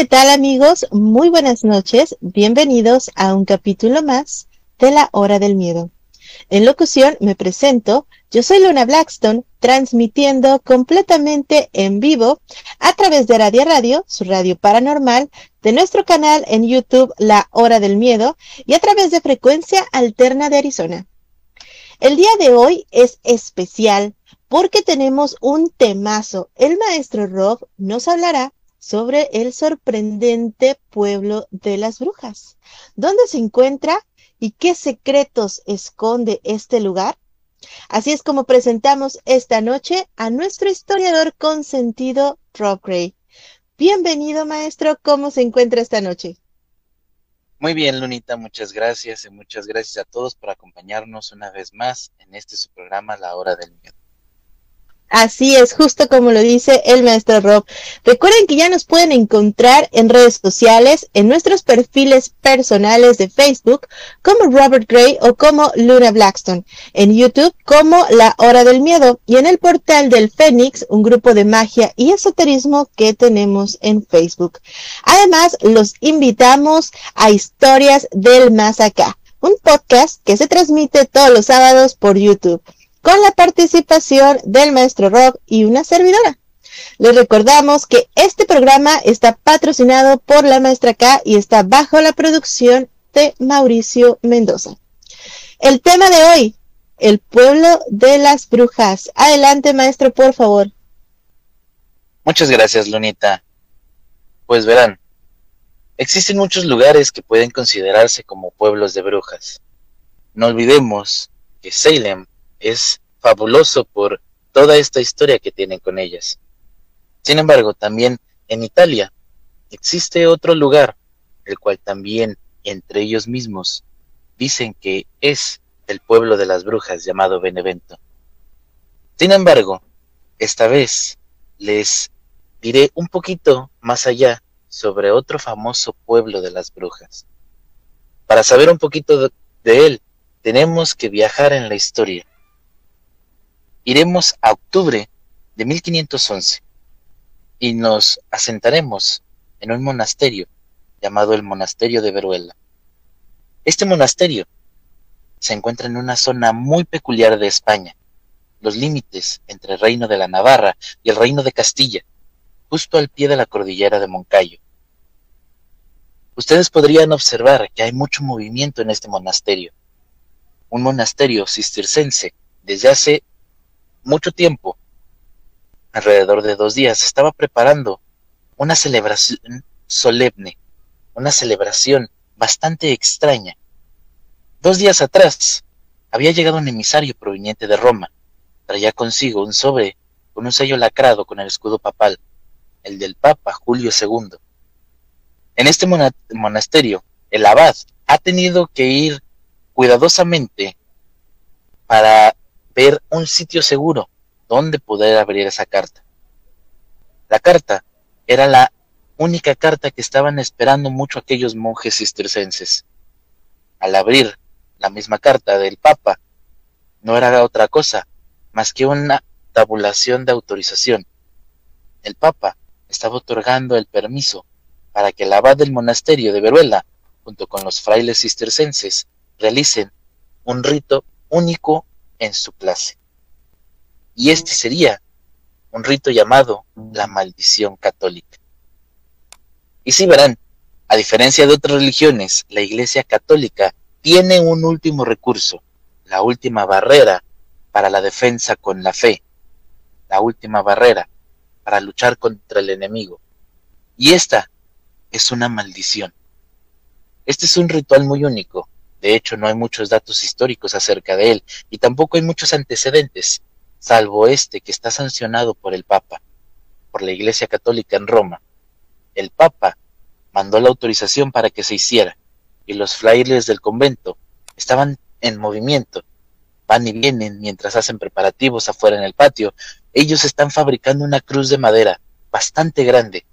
¿Qué tal amigos? Muy buenas noches. Bienvenidos a un capítulo más de La Hora del Miedo. En locución me presento. Yo soy Luna Blackstone, transmitiendo completamente en vivo a través de Radio Radio, su radio paranormal, de nuestro canal en YouTube La Hora del Miedo y a través de Frecuencia Alterna de Arizona. El día de hoy es especial porque tenemos un temazo. El maestro Rob nos hablará sobre el sorprendente pueblo de las brujas. ¿Dónde se encuentra y qué secretos esconde este lugar? Así es como presentamos esta noche a nuestro historiador consentido, Rob Gray. Bienvenido, maestro. ¿Cómo se encuentra esta noche? Muy bien, Lunita, muchas gracias y muchas gracias a todos por acompañarnos una vez más en este su programa La Hora del Miedo. Así es, justo como lo dice el maestro Rob. Recuerden que ya nos pueden encontrar en redes sociales, en nuestros perfiles personales de Facebook, como Robert Gray o como Luna Blackstone, en YouTube como La Hora del Miedo y en el portal del Fénix, un grupo de magia y esoterismo que tenemos en Facebook. Además, los invitamos a Historias del Más Acá, un podcast que se transmite todos los sábados por YouTube con la participación del maestro Rob y una servidora. Les recordamos que este programa está patrocinado por la maestra K y está bajo la producción de Mauricio Mendoza. El tema de hoy, el pueblo de las brujas. Adelante, maestro, por favor. Muchas gracias, Lunita. Pues verán, existen muchos lugares que pueden considerarse como pueblos de brujas. No olvidemos que Salem es fabuloso por toda esta historia que tienen con ellas. Sin embargo, también en Italia existe otro lugar, el cual también entre ellos mismos dicen que es el pueblo de las brujas llamado Benevento. Sin embargo, esta vez les diré un poquito más allá sobre otro famoso pueblo de las brujas. Para saber un poquito de, él, tenemos que viajar en la historia iremos a octubre de 1511 y nos asentaremos en un monasterio llamado el Monasterio de Veruela. Este monasterio se encuentra en una zona muy peculiar de España, los límites entre el reino de la Navarra y el reino de Castilla, justo al pie de la cordillera de Moncayo. Ustedes podrían observar que hay mucho movimiento en este monasterio, un monasterio cistercense desde hace mucho tiempo, alrededor de dos días, estaba preparando una celebración solemne, una celebración bastante extraña. Dos días atrás había llegado un emisario proveniente de Roma. Traía consigo un sobre con un sello lacrado con el escudo papal, el del Papa Julio II. En este mona- monasterio, el abad ha tenido que ir cuidadosamente para un sitio seguro donde poder abrir esa carta. La carta era la única carta que estaban esperando mucho aquellos monjes cistercenses. Al abrir la misma carta del Papa, no era otra cosa más que una tabulación de autorización. El Papa estaba otorgando el permiso para que el abad del monasterio de Veruela, junto con los frailes cistercenses, realicen un rito único en su clase. Y este sería un rito llamado la maldición católica. Y si verán, a diferencia de otras religiones, la Iglesia Católica tiene un último recurso, la última barrera para la defensa con la fe, la última barrera para luchar contra el enemigo. Y esta es una maldición. Este es un ritual muy único. De hecho, no hay muchos datos históricos acerca de él y tampoco hay muchos antecedentes, salvo este que está sancionado por el Papa, por la Iglesia Católica en Roma. El Papa mandó la autorización para que se hiciera y los frailes del convento estaban en movimiento, van y vienen mientras hacen preparativos afuera en el patio. Ellos están fabricando una cruz de madera bastante grande.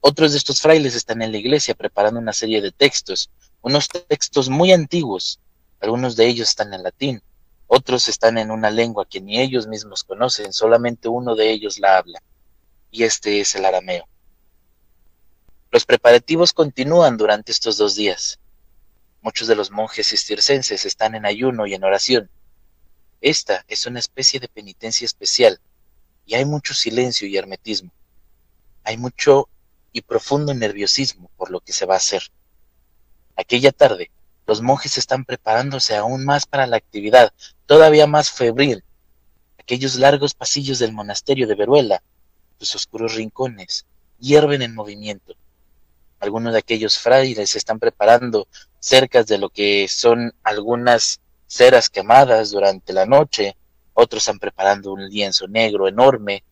Otros de estos frailes están en la iglesia preparando una serie de textos, unos textos muy antiguos. Algunos de ellos están en latín, otros están en una lengua que ni ellos mismos conocen, solamente uno de ellos la habla, y este es el arameo. Los preparativos continúan durante estos dos días. Muchos de los monjes cistercenses están en ayuno y en oración. Esta es una especie de penitencia especial, y hay mucho silencio y hermetismo. Hay mucho y profundo nerviosismo por lo que se va a hacer. Aquella tarde, los monjes están preparándose aún más para la actividad, todavía más febril. Aquellos largos pasillos del monasterio de Veruela, sus oscuros rincones, hierven en movimiento algunos de aquellos frailes están preparando cerca de lo que son algunas ceras quemadas durante la noche, otros están preparando un lienzo negro enorme,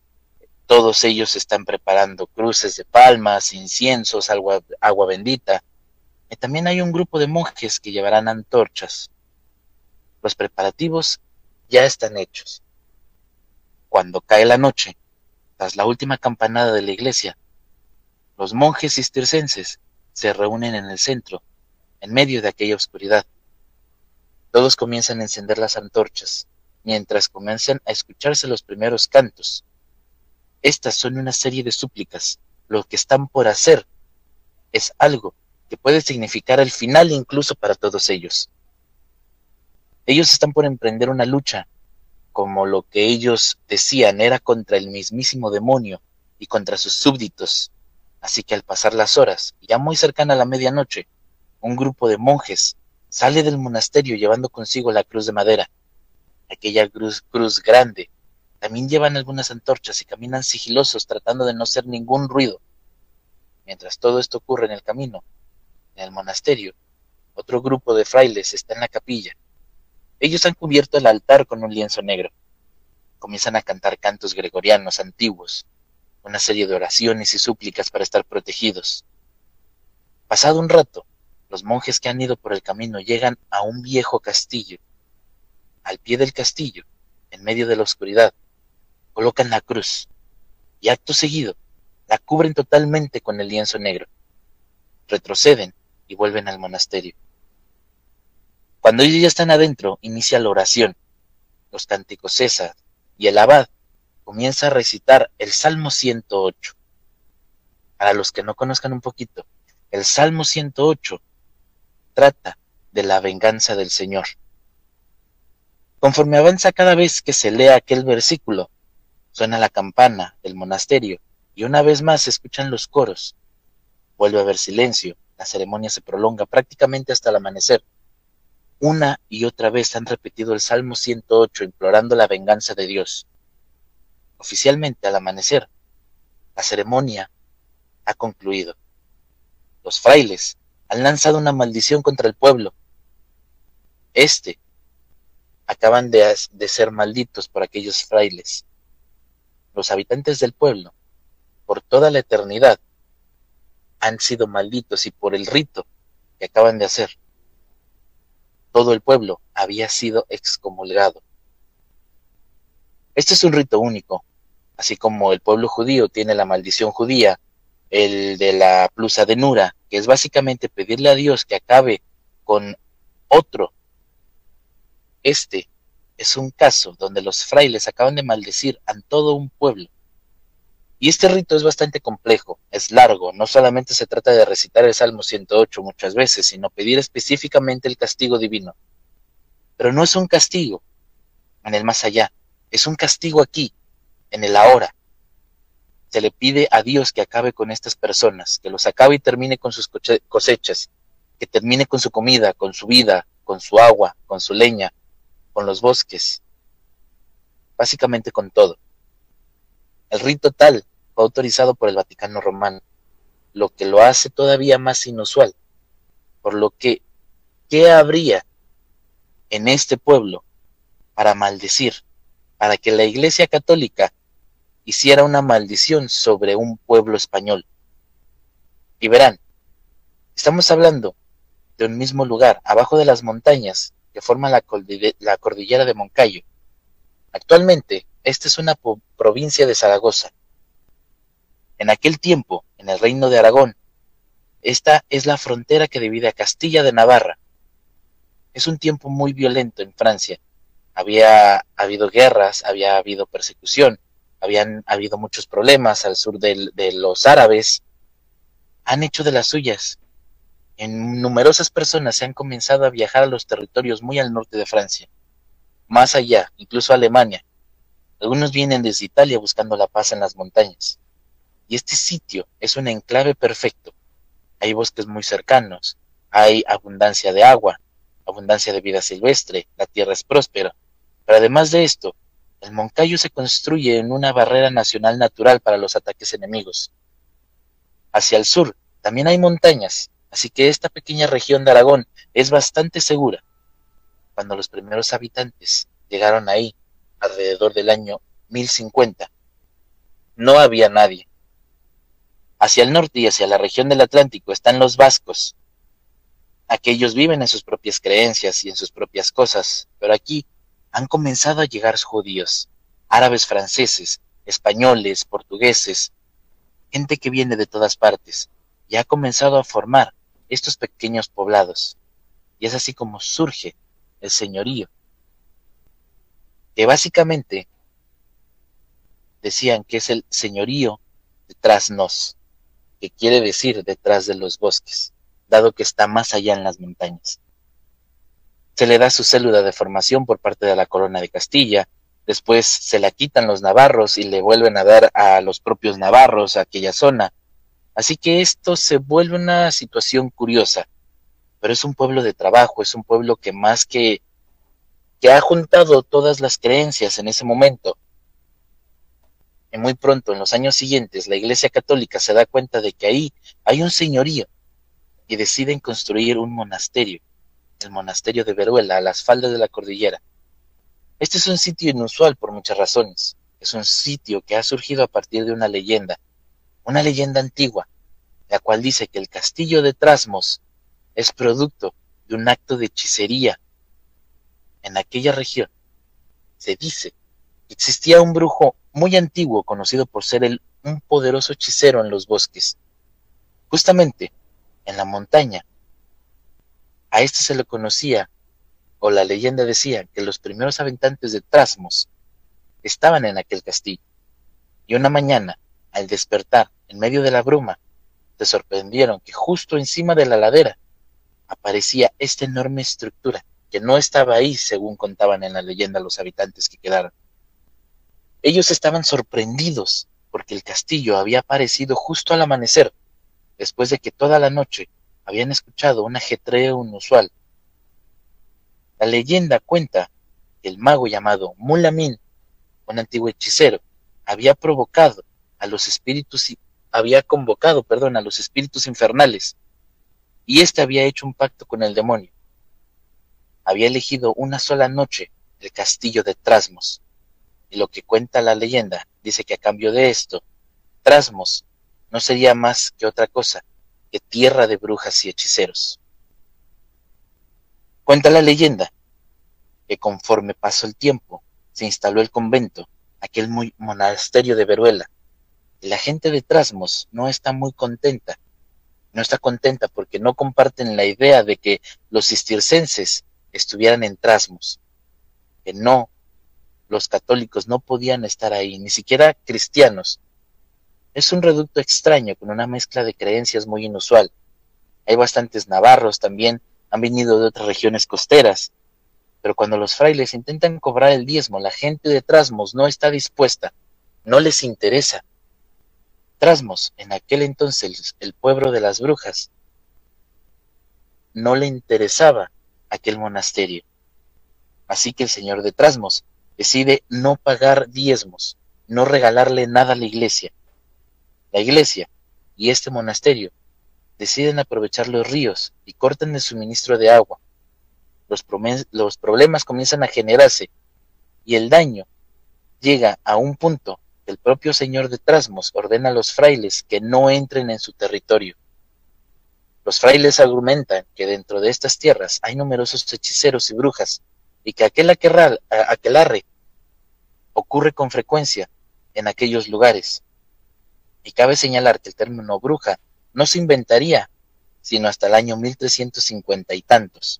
todos ellos están preparando cruces de palmas, inciensos, agua, agua bendita. Y también hay un grupo de monjes que llevarán antorchas. Los preparativos ya están hechos. Cuando cae la noche, tras la última campanada de la iglesia, los monjes cistercenses se reúnen en el centro, en medio de aquella oscuridad. Todos comienzan a encender las antorchas, mientras comienzan a escucharse los primeros cantos. Estas son una serie de súplicas. Lo que están por hacer es algo que puede significar el final incluso para todos ellos. Ellos están por emprender una lucha, como lo que ellos decían era contra el mismísimo demonio y contra sus súbditos, Así que al pasar las horas, ya muy cercana a la medianoche, un grupo de monjes sale del monasterio llevando consigo la cruz de madera, aquella cruz, grande. También llevan algunas antorchas y caminan sigilosos tratando de no hacer ningún ruido. Mientras todo esto ocurre en el camino, en el monasterio, otro grupo de frailes está en la capilla. Ellos han cubierto el altar con un lienzo negro. Comienzan a cantar cantos gregorianos antiguos, una serie de oraciones y súplicas para estar protegidos. Pasado un rato, los monjes que han ido por el camino llegan a un viejo castillo. Al pie del castillo, en medio de la oscuridad, colocan la cruz y acto seguido la cubren totalmente con el lienzo negro. Retroceden y vuelven al monasterio. Cuando ellos ya están adentro, inicia la oración. Los cánticos cesan y el abad comienza a recitar el Salmo 108. Para los que no conozcan un poquito, el Salmo 108 trata de la venganza del Señor. Conforme avanza cada vez que se lea aquel versículo, suena la campana del monasterio y una vez más se escuchan los coros. Vuelve a haber silencio, la ceremonia se prolonga prácticamente hasta el amanecer. Una y otra vez han repetido el Salmo 108 implorando la venganza de Dios. Oficialmente al amanecer, la ceremonia ha concluido. Los frailes han lanzado una maldición contra el pueblo. Este acaban de, de, ser malditos por aquellos frailes. Los habitantes del pueblo, por toda la eternidad, han sido malditos y por el rito que acaban de hacer, todo el pueblo había sido excomulgado. Este es un rito único, así como el pueblo judío tiene la maldición judía, el de la plusa de Nura, que es básicamente pedirle a Dios que acabe con otro. Este es un caso donde los frailes acaban de maldecir a todo un pueblo. Y este rito es bastante complejo, es largo, no solamente se trata de recitar el Salmo 108 muchas veces, sino pedir específicamente el castigo divino. Pero no es un castigo en el más allá, es un castigo aquí, en el ahora. Se le pide a Dios que acabe con estas personas, que los acabe y termine con sus cosechas, que termine con su comida, con su vida, con su agua, con su leña, con los bosques, básicamente con todo. El rito tal fue autorizado por el Vaticano Romano, lo que lo hace todavía más inusual, por lo que, ¿qué habría en este pueblo para maldecir, para que la Iglesia Católica hiciera una maldición sobre un pueblo español? Y verán, estamos hablando de un mismo lugar, abajo de las montañas que forman la, cordillera de Moncayo. Actualmente, esta es una provincia de Zaragoza. En aquel tiempo, en el reino de Aragón, esta es la frontera que divide a Castilla de Navarra. Es un tiempo muy violento en Francia. Había habido guerras, había habido persecución, habían habido muchos problemas al sur de los árabes. Han hecho de las suyas. En numerosas personas se han comenzado a viajar a los territorios muy al norte de Francia, más allá, incluso Alemania, algunos vienen desde Italia buscando la paz en las montañas. Y este sitio es un enclave perfecto. Hay bosques muy cercanos, hay abundancia de agua, abundancia de vida silvestre, la tierra es próspera. Pero además de esto, el Moncayo se construye en una barrera nacional natural para los ataques enemigos. Hacia el sur también hay montañas, así que esta pequeña región de Aragón es bastante segura. Cuando los primeros habitantes llegaron ahí, alrededor del año 1050. No había nadie. Hacia el norte y hacia la región del Atlántico están los vascos. Aquellos viven en sus propias creencias y en sus propias cosas, pero aquí han comenzado a llegar judíos, árabes franceses, españoles, portugueses, gente que viene de todas partes, y ha comenzado a formar estos pequeños poblados. Y es así como surge el señorío que básicamente decían que es el señorío detrás nos, que quiere decir detrás de los bosques, dado que está más allá en las montañas. Se le da su célula de formación por parte de la corona de Castilla, después se la quitan los navarros y le vuelven a dar a los propios navarros a aquella zona. Así que esto se vuelve una situación curiosa, pero es un pueblo de trabajo, es un pueblo que más que que ha juntado todas las creencias en ese momento. Y muy pronto, en los años siguientes, la Iglesia Católica se da cuenta de que ahí hay un señorío y deciden construir un monasterio, el monasterio de Veruela, a las faldas de la cordillera. Este es un sitio inusual por muchas razones. Es un sitio que ha surgido a partir de una leyenda, una leyenda antigua, la cual dice que el castillo de Trasmos es producto de un acto de hechicería en aquella región, se dice que existía un brujo muy antiguo conocido por ser el, un poderoso hechicero en los bosques. Justamente en la montaña, a este se le conocía, o la leyenda decía, que los primeros habitantes de Trasmos estaban en aquel castillo. Y una mañana, al despertar en medio de la bruma, se sorprendieron que justo encima de la ladera aparecía esta enorme estructura que no estaba ahí, según contaban en la leyenda los habitantes que quedaron. Ellos estaban sorprendidos porque el castillo había aparecido justo al amanecer, después de que toda la noche habían escuchado un ajetreo inusual. La leyenda cuenta que el mago llamado Mulamin, un antiguo hechicero, había provocado a los espíritus y había convocado, perdón, a los espíritus infernales, y éste había hecho un pacto con el demonio había elegido una sola noche el castillo de Trasmos. Y lo que cuenta la leyenda dice que a cambio de esto, Trasmos no sería más que otra cosa que tierra de brujas y hechiceros. Cuenta la leyenda que conforme pasó el tiempo, se instaló el convento, aquel muy monasterio de Veruela, y la gente de Trasmos no está muy contenta. No está contenta porque no comparten la idea de que los cistircenses estuvieran en Trasmos, que no, los católicos no podían estar ahí, ni siquiera cristianos, Es un reducto extraño con una mezcla de creencias muy inusual. Hay bastantes navarros también, han venido de otras regiones costeras, pero cuando los frailes intentan cobrar el diezmo, la gente de Trasmos no está dispuesta, no les interesa. Trasmos, en aquel entonces el pueblo de las brujas, no le interesaba aquel monasterio. Así que el señor de Trasmos decide no pagar diezmos, no regalarle nada a la iglesia. La iglesia y este monasterio deciden aprovechar los ríos y cortan el suministro de agua. Los, los problemas comienzan a generarse y el daño llega a un punto que el propio señor de Trasmos ordena a los frailes que no entren en su territorio. Los frailes argumentan que dentro de estas tierras hay numerosos hechiceros y brujas y que aquel aquelarre ocurre con frecuencia en aquellos lugares. Y cabe señalar que el término bruja no se inventaría sino hasta el año 1350 y tantos.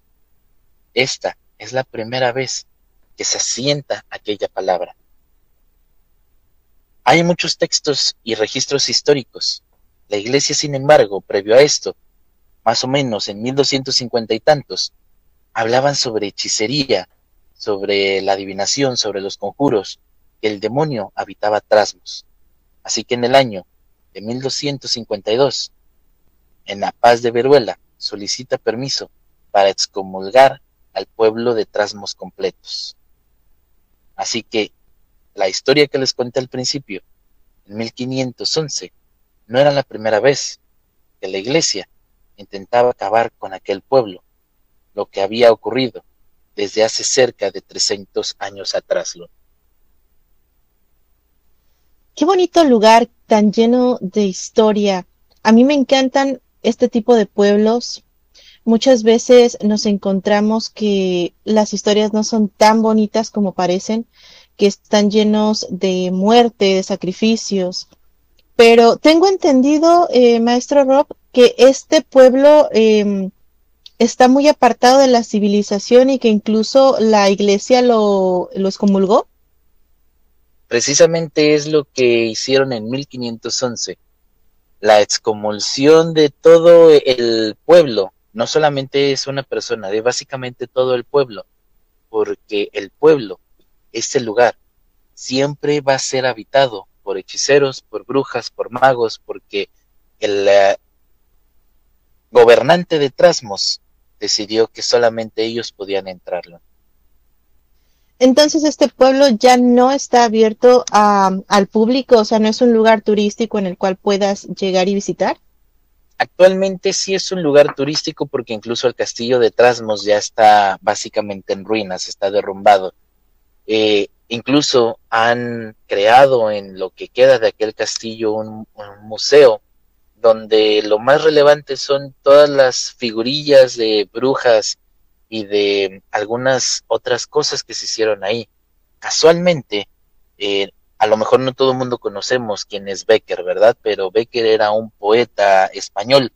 Esta es la primera vez que se asienta aquella palabra. Hay muchos textos y registros históricos. La iglesia, sin embargo, previo a esto, más o menos en 1250 y tantos, hablaban sobre hechicería, sobre la adivinación, sobre los conjuros, que el demonio habitaba Trasmos. Así que en el año de 1252, en la paz de Veruela, solicita permiso para excomulgar al pueblo de Trasmos completos. Así que la historia que les conté al principio, en 1511, no era la primera vez que la iglesia intentaba acabar con aquel pueblo, lo que había ocurrido desde hace cerca de 300 años atrás. Qué bonito lugar tan lleno de historia. A mí me encantan este tipo de pueblos. Muchas veces nos encontramos que las historias no son tan bonitas como parecen, que están llenos de muerte, de sacrificios. Pero tengo entendido, eh, maestro Rob, que este pueblo eh, está muy apartado de la civilización y que incluso la iglesia lo, lo excomulgó. Precisamente es lo que hicieron en 1511. La excomulsión de todo el pueblo, no solamente es una persona, de básicamente todo el pueblo, porque el pueblo, este lugar, siempre va a ser habitado por hechiceros, por brujas, por magos, porque el, eh, gobernante de Trasmos decidió que solamente ellos podían entrarlo. Entonces este pueblo ya no está abierto al público, o sea, no es un lugar turístico en el cual puedas llegar y visitar. Actualmente sí es un lugar turístico porque incluso el castillo de Trasmos ya está básicamente en ruinas, está derrumbado. Eh, incluso han creado en lo que queda de aquel castillo un museo donde lo más relevante son todas las figurillas de brujas y de algunas otras cosas que se hicieron ahí. Casualmente, eh, a lo mejor no todo el mundo conocemos quién es Becker, ¿verdad? Pero Becker era un poeta español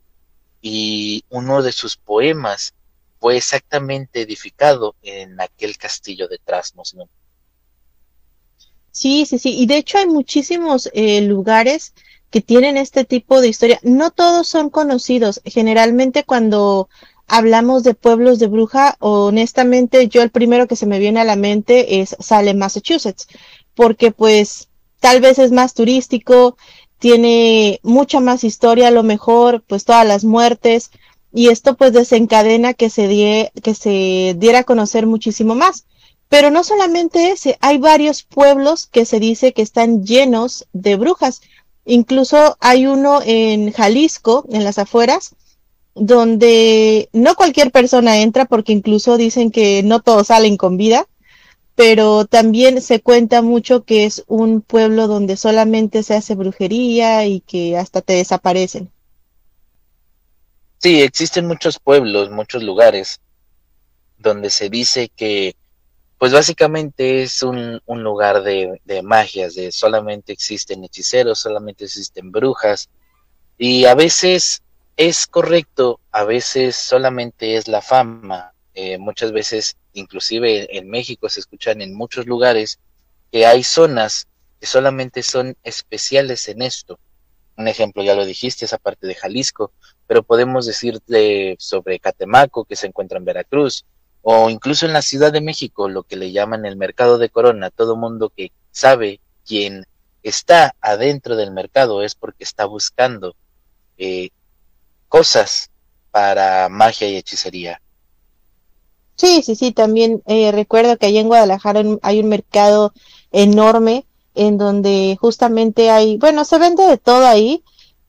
y uno de sus poemas fue exactamente edificado en aquel castillo de Trasmos, ¿no? Sí, sí, sí. Y de hecho hay muchísimos eh, lugares que tienen este tipo de historia. No todos son conocidos. Generalmente cuando hablamos de pueblos de bruja, honestamente yo el primero que se me viene a la mente es Salem, Massachusetts, porque pues tal vez es más turístico, tiene mucha más historia, a lo mejor pues todas las muertes y esto pues desencadena que se, que se diera a conocer muchísimo más. Pero no solamente ese, hay varios pueblos que se dice que están llenos de brujas. Incluso hay uno en Jalisco, en las afueras, donde no cualquier persona entra porque incluso dicen que no todos salen con vida, pero también se cuenta mucho que es un pueblo donde solamente se hace brujería y que hasta te desaparecen. Sí, existen muchos pueblos, muchos lugares donde se dice que pues básicamente es un, lugar de, de, magias, de solamente existen hechiceros, solamente existen brujas, y a veces es correcto, a veces solamente es la fama, eh, muchas veces, inclusive en México se escuchan en muchos lugares que hay zonas que solamente son especiales en esto, un ejemplo, ya lo dijiste, esa parte de Jalisco, pero podemos decir sobre Catemaco, que se encuentra en Veracruz, o incluso en la Ciudad de México, lo que le llaman el mercado de Corona, todo mundo que sabe quién está adentro del mercado es porque está buscando eh, cosas para magia y hechicería. Sí, sí, sí, también eh, recuerdo que allá en Guadalajara hay un mercado enorme en donde justamente hay, bueno, se vende de todo ahí,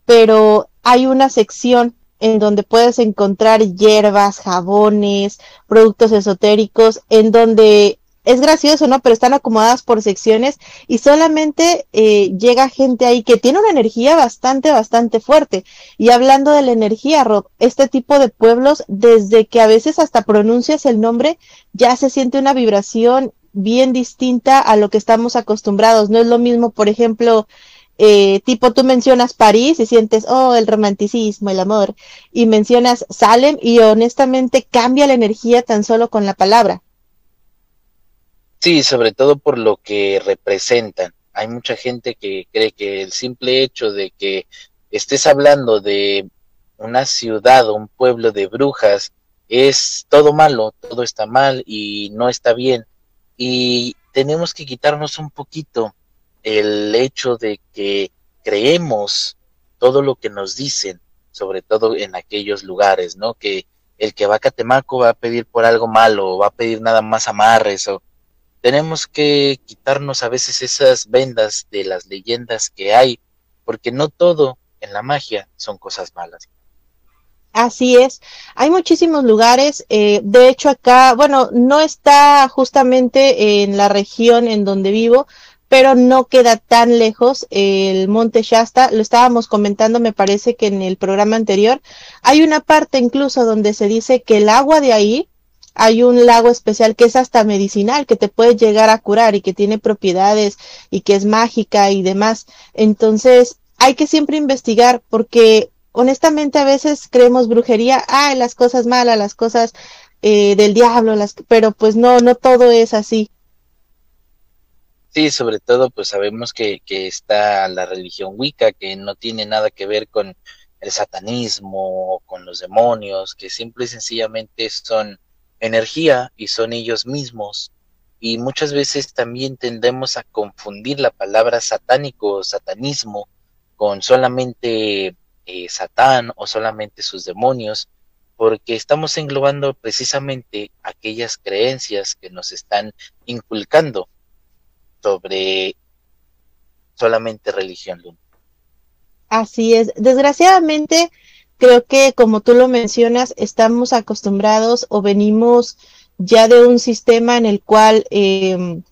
pero hay una sección en donde puedes encontrar hierbas, jabones, productos esotéricos, en donde es gracioso, ¿no? Pero están acomodadas por secciones y solamente eh, llega gente ahí que tiene una energía bastante, bastante fuerte. Y hablando de la energía, Rob, este tipo de pueblos, desde que a veces hasta pronuncias el nombre, ya se siente una vibración bien distinta a lo que estamos acostumbrados. No es lo mismo, por ejemplo, eh, tipo tú mencionas París y sientes, oh, el romanticismo, el amor, y mencionas Salem y honestamente cambia la energía tan solo con la palabra. Sí, sobre todo por lo que representan. Hay mucha gente que cree que el simple hecho de que estés hablando de una ciudad o un pueblo de brujas es todo malo, todo está mal y no está bien. Y tenemos que quitarnos un poquito el hecho de que creemos todo lo que nos dicen, sobre todo en aquellos lugares, ¿no? Que el que va a Catemaco va a pedir por algo malo, o va a pedir nada más amarres, o tenemos que quitarnos a veces esas vendas de las leyendas que hay, porque no todo en la magia son cosas malas. Así es, hay muchísimos lugares, eh, de hecho acá, bueno, no está justamente en la región en donde vivo, pero no queda tan lejos el Monte Shasta, lo estábamos comentando me parece que en el programa anterior, hay una parte incluso donde se dice que el agua de ahí hay un lago especial que es hasta medicinal, que te puede llegar a curar y que tiene propiedades y que es mágica y demás. Entonces, hay que siempre investigar porque honestamente a veces creemos brujería, ah, las cosas malas, las cosas eh, del diablo, las, pero pues no, no todo es así. Sí, sobre todo pues sabemos que, está la religión Wicca, que no tiene nada que ver con el satanismo, con los demonios, que simple y sencillamente son energía y son ellos mismos. Y muchas veces también tendemos a confundir la palabra satánico o satanismo con solamente eh, Satán o solamente sus demonios, porque estamos englobando precisamente aquellas creencias que nos están inculcando sobre solamente religión Así es. Desgraciadamente, creo que como tú lo mencionas, estamos acostumbrados o venimos ya de un sistema en el cual, em,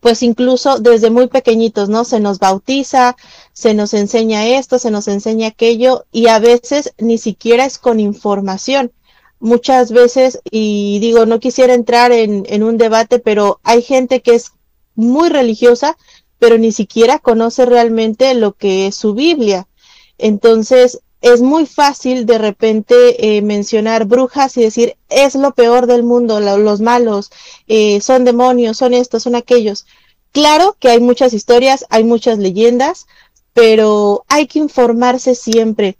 pues incluso desde muy pequeñitos, ¿no? Se nos bautiza, se nos enseña esto, se nos enseña aquello y a veces ni siquiera es con información. Muchas veces, y digo, no quisiera entrar en, en un debate, pero hay gente que es muy religiosa, pero ni siquiera conoce realmente lo que es su Biblia. Entonces, es muy fácil de repente eh, mencionar brujas y decir es lo peor del mundo, los malos, eh, son demonios, son estos, son aquellos. Claro que hay muchas historias, hay muchas leyendas, pero hay que informarse siempre.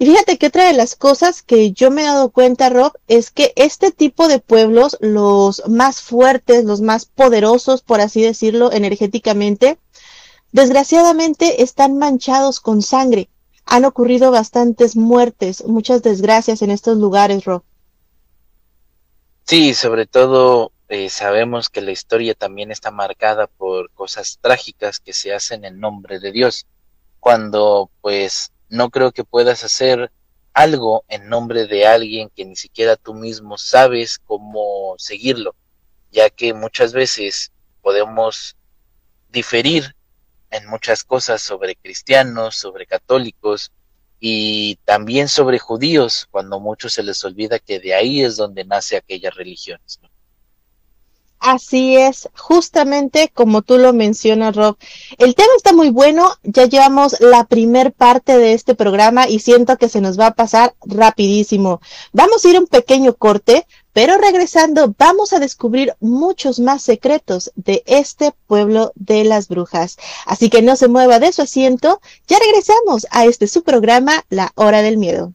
Y fíjate que otra de las cosas que yo me he dado cuenta, Rob, es que este tipo de pueblos, los más fuertes, los más poderosos, por así decirlo, energéticamente, desgraciadamente están manchados con sangre han ocurrido bastantes muertes, muchas desgracias en estos lugares, Rob. Sí, sobre todo eh, sabemos que la historia también está marcada por cosas trágicas que se hacen en nombre de Dios, cuando pues no creo que puedas hacer algo en nombre de alguien que ni siquiera tú mismo sabes cómo seguirlo, ya que muchas veces podemos diferir en muchas cosas sobre cristianos, sobre católicos y también sobre judíos, cuando muchos se les olvida que de ahí es donde nace aquellas religiones. Así es, justamente como tú lo mencionas, Rob. El tema está muy bueno, ya llevamos la primer parte de este programa y siento que se nos va a pasar rapidísimo. Vamos a ir un pequeño corte, Pero regresando, vamos a descubrir muchos más secretos de este pueblo de las brujas. Así que no se mueva de su asiento, ya regresamos a este su programa, La Hora del Miedo.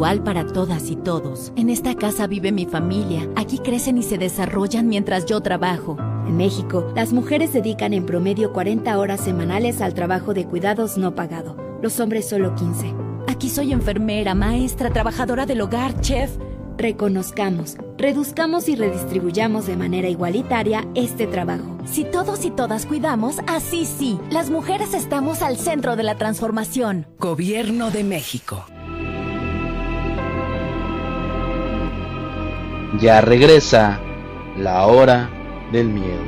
para todas y todos. En esta casa vive mi familia. Aquí crecen y se desarrollan mientras yo trabajo. En México, las mujeres dedican en promedio 40 horas semanales al trabajo de cuidados no pagado. Los hombres solo 15. Aquí soy enfermera, maestra, trabajadora del hogar, chef. Reconozcamos, reduzcamos y redistribuyamos de manera igualitaria este trabajo. Si todos y todas cuidamos, así sí, las mujeres estamos al centro de la transformación. Gobierno de México. Ya regresa la hora del miedo.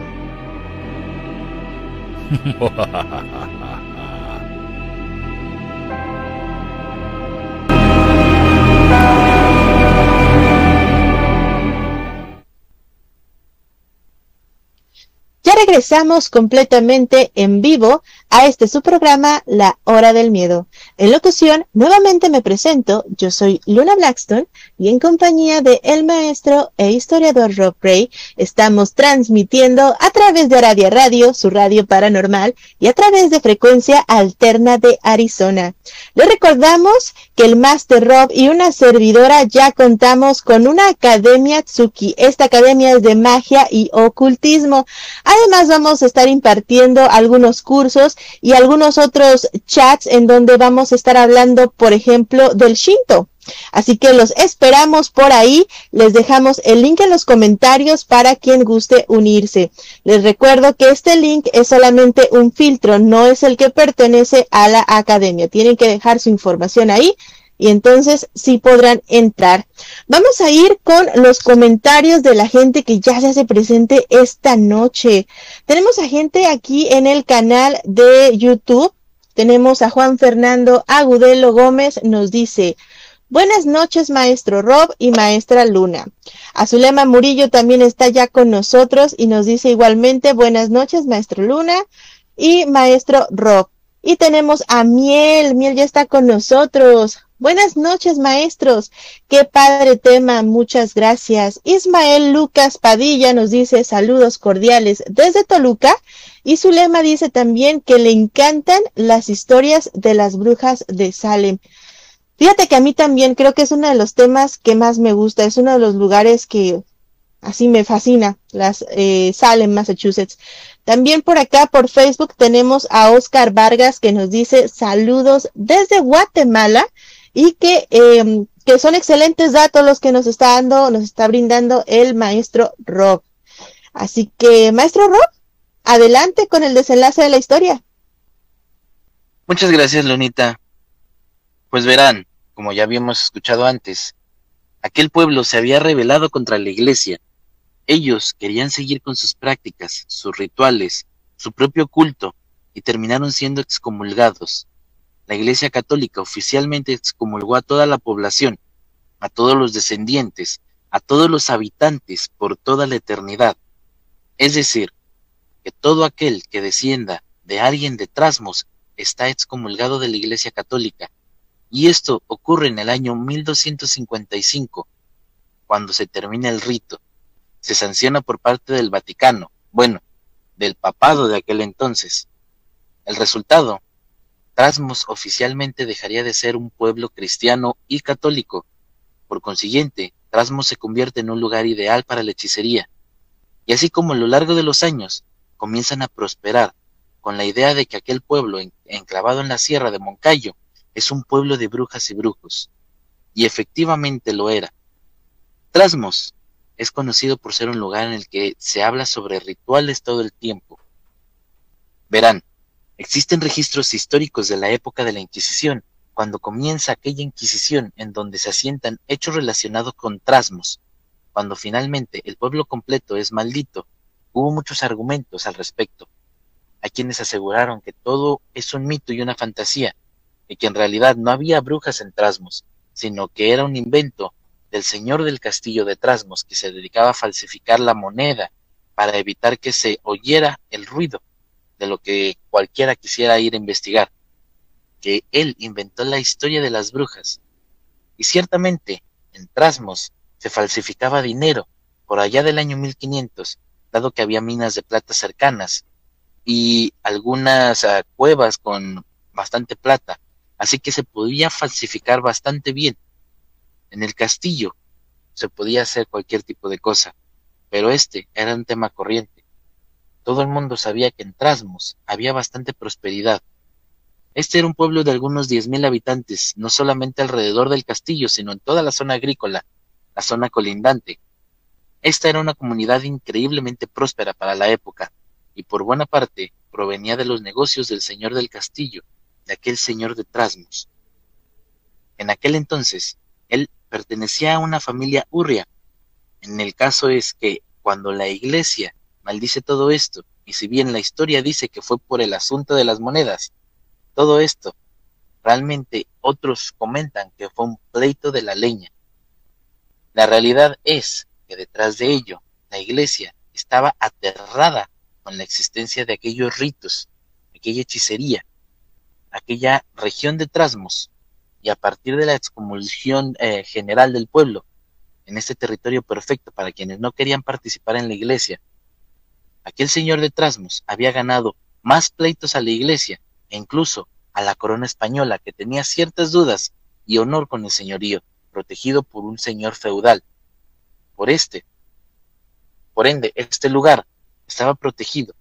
Ya regresamos completamente en vivo a este su programa La Hora del Miedo. En locución, nuevamente me presento, yo soy Luna Blackstone y en compañía de el maestro e historiador Rob Ray estamos transmitiendo a través de Aradia Radio, su radio paranormal, y a través de frecuencia alterna de Arizona. Le recordamos que el Master Rob y una servidora ya contamos con una academia Tsuki. Esta academia es de magia y ocultismo. Además vamos a estar impartiendo algunos cursos y algunos otros chats en donde vamos a estar hablando, por ejemplo, del Shinto. Así que los esperamos por ahí. Les dejamos el link en los comentarios para quien guste unirse. Les recuerdo que este link es solamente un filtro, no es el que pertenece a la academia. Tienen que dejar su información ahí y entonces sí podrán entrar. Vamos a ir con los comentarios de la gente que ya se hace presente esta noche. Tenemos a gente aquí en el canal de YouTube. Tenemos a Juan Fernando Agudelo Gómez, nos dice, Buenas noches, maestro Rob y maestra Luna. Azulema Murillo también está ya con nosotros y nos dice igualmente buenas noches, maestro Luna y maestro Rob. Y tenemos a Miel, Miel ya está con nosotros. Buenas noches, maestros. Qué padre tema, muchas gracias. Ismael Lucas Padilla nos dice saludos cordiales desde Toluca y su lema dice también que le encantan las historias de las brujas de Salem. Fíjate que a mí también creo que es uno de los temas que más me gusta, es uno de los lugares que así me fascina, las eh, Salem, Massachusetts. También por acá, por Facebook, tenemos a Oscar Vargas que nos dice saludos desde Guatemala y que, eh, que son excelentes datos los que nos está dando, nos está brindando el maestro Rob. Así que, maestro Rob, adelante con el desenlace de la historia. Muchas gracias, Lunita. Pues verán, como ya habíamos escuchado antes, aquel pueblo se había rebelado contra la iglesia. Ellos querían seguir con sus prácticas, sus rituales, su propio culto, y terminaron siendo excomulgados. La Iglesia Católica oficialmente excomulgó a toda la población, a todos los descendientes, a todos los habitantes por toda la eternidad. Es decir, que todo aquel que descienda de alguien de Trasmos está excomulgado de la Iglesia Católica, y esto ocurre en el año 1255, cuando se termina el rito. Se sanciona por parte del Vaticano, bueno, del papado de aquel entonces. El resultado, Trasmos oficialmente dejaría de ser un pueblo cristiano y católico. Por consiguiente, Trasmos se convierte en un lugar ideal para la hechicería. Y así como a lo largo de los años comienzan a prosperar con la idea de que aquel pueblo enclavado en la sierra de Moncayo es un pueblo de brujas y brujos. Y efectivamente lo era. Trasmos es conocido por ser un lugar en el que se habla sobre rituales todo el tiempo. Verán, existen registros históricos de la época de la Inquisición, cuando comienza aquella Inquisición en donde se asientan hechos relacionados con Trasmos. Cuando finalmente el pueblo completo es maldito, hubo muchos argumentos al respecto. Hay quienes aseguraron que todo es un mito y una fantasía, y que en realidad no había brujas en Trasmos, sino que era un invento del señor del castillo de Trasmos que se dedicaba a falsificar la moneda para evitar que se oyera el ruido de lo que cualquiera quisiera ir a investigar, que él inventó la historia de las brujas. Y ciertamente, en Trasmos se falsificaba dinero por allá del año 1500, dado que había minas de plata cercanas y algunas uh, cuevas con bastante plata, así que se podía falsificar bastante bien. En el castillo se podía hacer cualquier tipo de cosa, pero este era un tema corriente. Todo el mundo sabía que en Trasmos había bastante prosperidad. Este era un pueblo de algunos diez mil habitantes, no solamente alrededor del castillo, sino en toda la zona agrícola, la zona colindante. Esta era una comunidad increíblemente próspera para la época, y por buena parte provenía de los negocios del señor del castillo, de aquel señor de Trasmos. En aquel entonces, él pertenecía a una familia hurria. En el caso es que cuando la iglesia maldice todo esto, y si bien la historia dice que fue por el asunto de las monedas, todo esto, realmente otros comentan que fue un pleito de la leña. La realidad es que detrás de ello, la iglesia estaba aterrada con la existencia de aquellos ritos, aquella hechicería, aquella región de Trasmos, y a partir de la excomulsión eh, general del pueblo, en este territorio perfecto para quienes no querían participar en la iglesia, aquel señor de Trasmos había ganado más pleitos a la iglesia e incluso a la corona española que tenía ciertas dudas y honor con el señorío, protegido por un señor feudal. Por este, por ende, este lugar estaba protegido.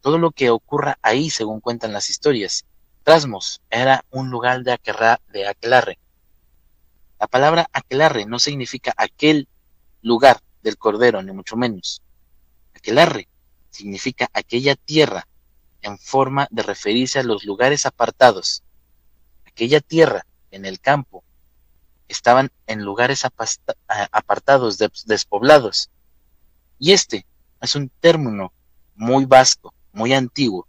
Todo lo que ocurra ahí, según cuentan las historias, Trasmos era un lugar de, de aquelarre. La palabra aquelarre no significa aquel lugar del cordero, ni mucho menos. Aquelarre significa aquella tierra en forma de referirse a los lugares apartados. Aquella tierra en el campo estaban en lugares apartados, despoblados. Y este es un término muy vasco, muy antiguo.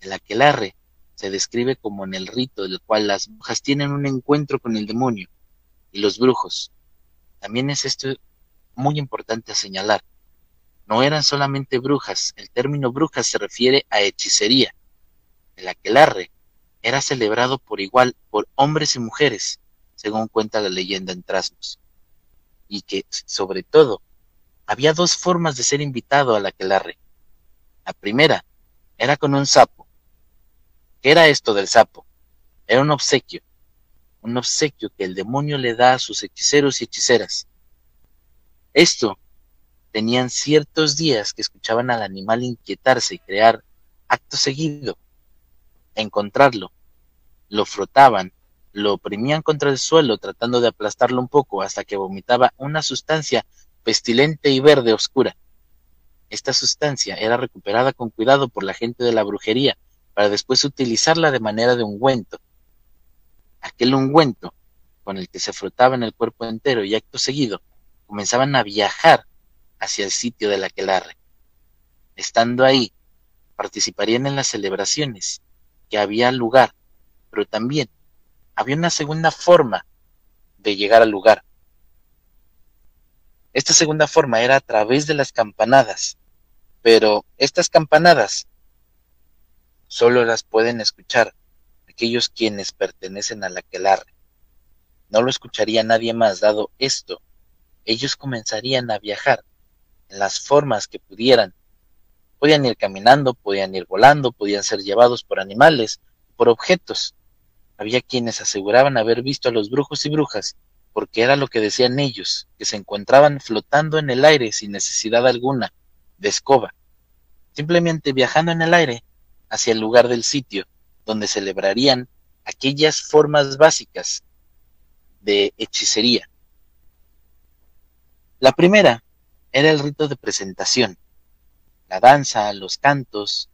El aquelarre se describe como en el rito del cual las brujas tienen un encuentro con el demonio y los brujos. También es esto muy importante a señalar. No eran solamente brujas, el término brujas se refiere a hechicería. El aquelarre era celebrado por igual por hombres y mujeres, según cuenta la leyenda en Trasmos, y que, sobre todo, había dos formas de ser invitado a la aquelarre. La primera era con un sapo. ¿Qué era esto del sapo? Era un obsequio, un obsequio que el demonio le da a sus hechiceros y hechiceras. Esto tenían ciertos días que escuchaban al animal inquietarse y crear acto seguido, encontrarlo, lo frotaban, lo oprimían contra el suelo tratando de aplastarlo un poco hasta que vomitaba una sustancia pestilente y verde oscura. Esta sustancia era recuperada con cuidado por la gente de la brujería para después utilizarla de manera de ungüento. Aquel ungüento, con el que se frotaba en el cuerpo entero y acto seguido, comenzaban a viajar hacia el sitio del aquelarre. Estando ahí, participarían en las celebraciones que había lugar, pero también había una segunda forma de llegar al lugar, Esta segunda forma era a través de las campanadas, pero estas campanadas solo las pueden escuchar aquellos quienes pertenecen a la aquelarre. No lo escucharía nadie más, dado esto, ellos comenzarían a viajar las formas que pudieran. Podían ir caminando, podían ir volando, podían ser llevados por animales, por objetos. Había quienes aseguraban haber visto a los brujos y brujas, porque era lo que decían ellos, que se encontraban flotando en el aire sin necesidad alguna de escoba, simplemente viajando en el aire hacia el lugar del sitio donde celebrarían aquellas formas básicas de hechicería. La primera era el rito de presentación, la danza, los cantos,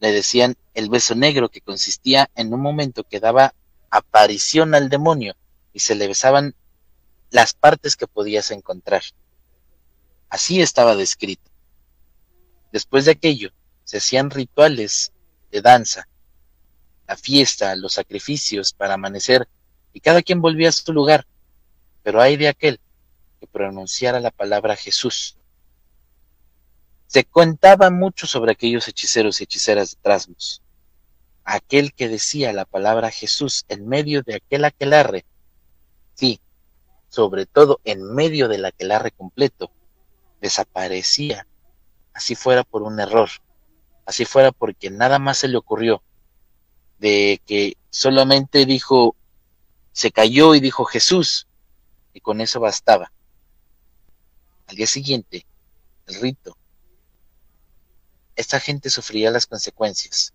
le decían el beso negro que consistía en un momento que daba aparición al demonio y se le besaban las partes que podías encontrar. Así estaba descrito. Después de aquello, se hacían rituales de danza, la fiesta, los sacrificios para amanecer, y cada quien volvía a su lugar. Pero hay de aquel que pronunciara la palabra Jesús. Se contaba mucho sobre aquellos hechiceros y hechiceras de Trasmos. Aquel que decía la palabra Jesús en medio de aquel aquelarre, sí, sobre todo en medio del aquelarre completo, desaparecía, así fuera por un error, así fuera porque nada más se le ocurrió, de que solamente dijo, se cayó y dijo Jesús, y con eso bastaba. Al día siguiente, el rito, esta gente sufría las consecuencias.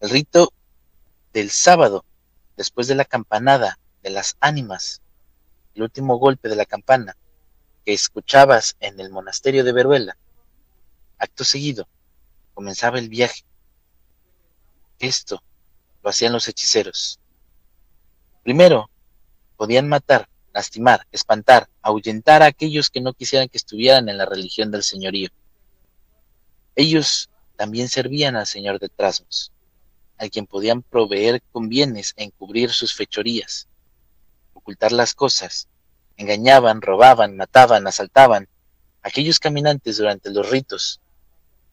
El rito del sábado, después de la campanada de las ánimas, el último golpe de la campana que escuchabas en el monasterio de Veruela, acto seguido, comenzaba el viaje. Esto lo hacían los hechiceros. Primero, podían matar lastimar, espantar, ahuyentar a aquellos que no quisieran que estuvieran en la religión del señorío. Ellos también servían al señor de Trasmos, al quien podían proveer con bienes e encubrir sus fechorías, ocultar las cosas, engañaban, robaban, mataban, asaltaban aquellos caminantes durante los ritos,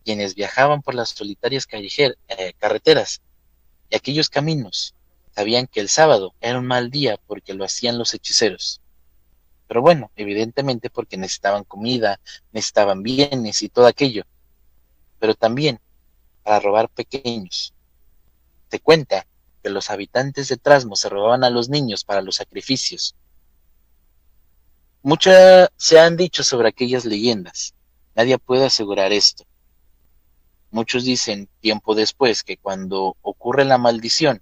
quienes viajaban por las solitarias eh, carreteras y aquellos caminos Sabían que el sábado era un mal día porque lo hacían los hechiceros. Pero bueno, evidentemente porque necesitaban comida, necesitaban bienes y todo aquello. Pero también para robar pequeños. Te cuenta que los habitantes de Trasmo se robaban a los niños para los sacrificios. Muchas se han dicho sobre aquellas leyendas. Nadie puede asegurar esto. Muchos dicen tiempo después que cuando ocurre la maldición,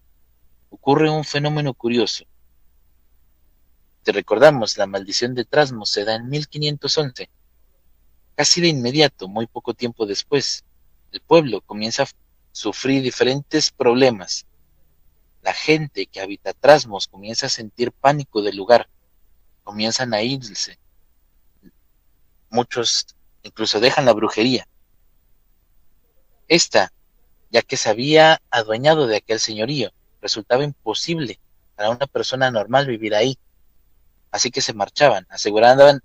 ocurre un fenómeno curioso. Te recordamos, la maldición de Trasmo se da en 1511. Casi de inmediato, muy poco tiempo después, el pueblo comienza a sufrir diferentes problemas. La gente que habita Trasmos comienza a sentir pánico del lugar, comienzan a irse. Muchos incluso dejan la brujería. Esta, ya que se había adueñado de aquel señorío, resultaba imposible para una persona normal vivir ahí. Así que se marchaban, aseguraban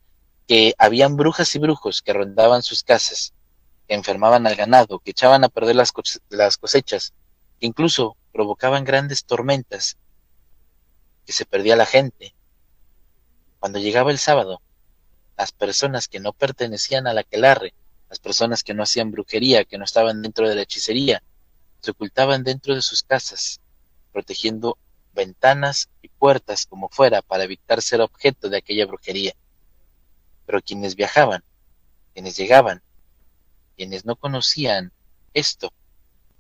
que habían brujas y brujos que rondaban sus casas, que enfermaban al ganado, que echaban a perder las, cosechas, que incluso provocaban grandes tormentas, que se perdía la gente. Cuando llegaba el sábado, las personas que no pertenecían a la quelarre, las personas que no hacían brujería, que no estaban dentro de la hechicería, se ocultaban dentro de sus casas, protegiendo ventanas y puertas como fuera para evitar ser objeto de aquella brujería. Pero quienes viajaban, quienes llegaban, quienes no conocían esto,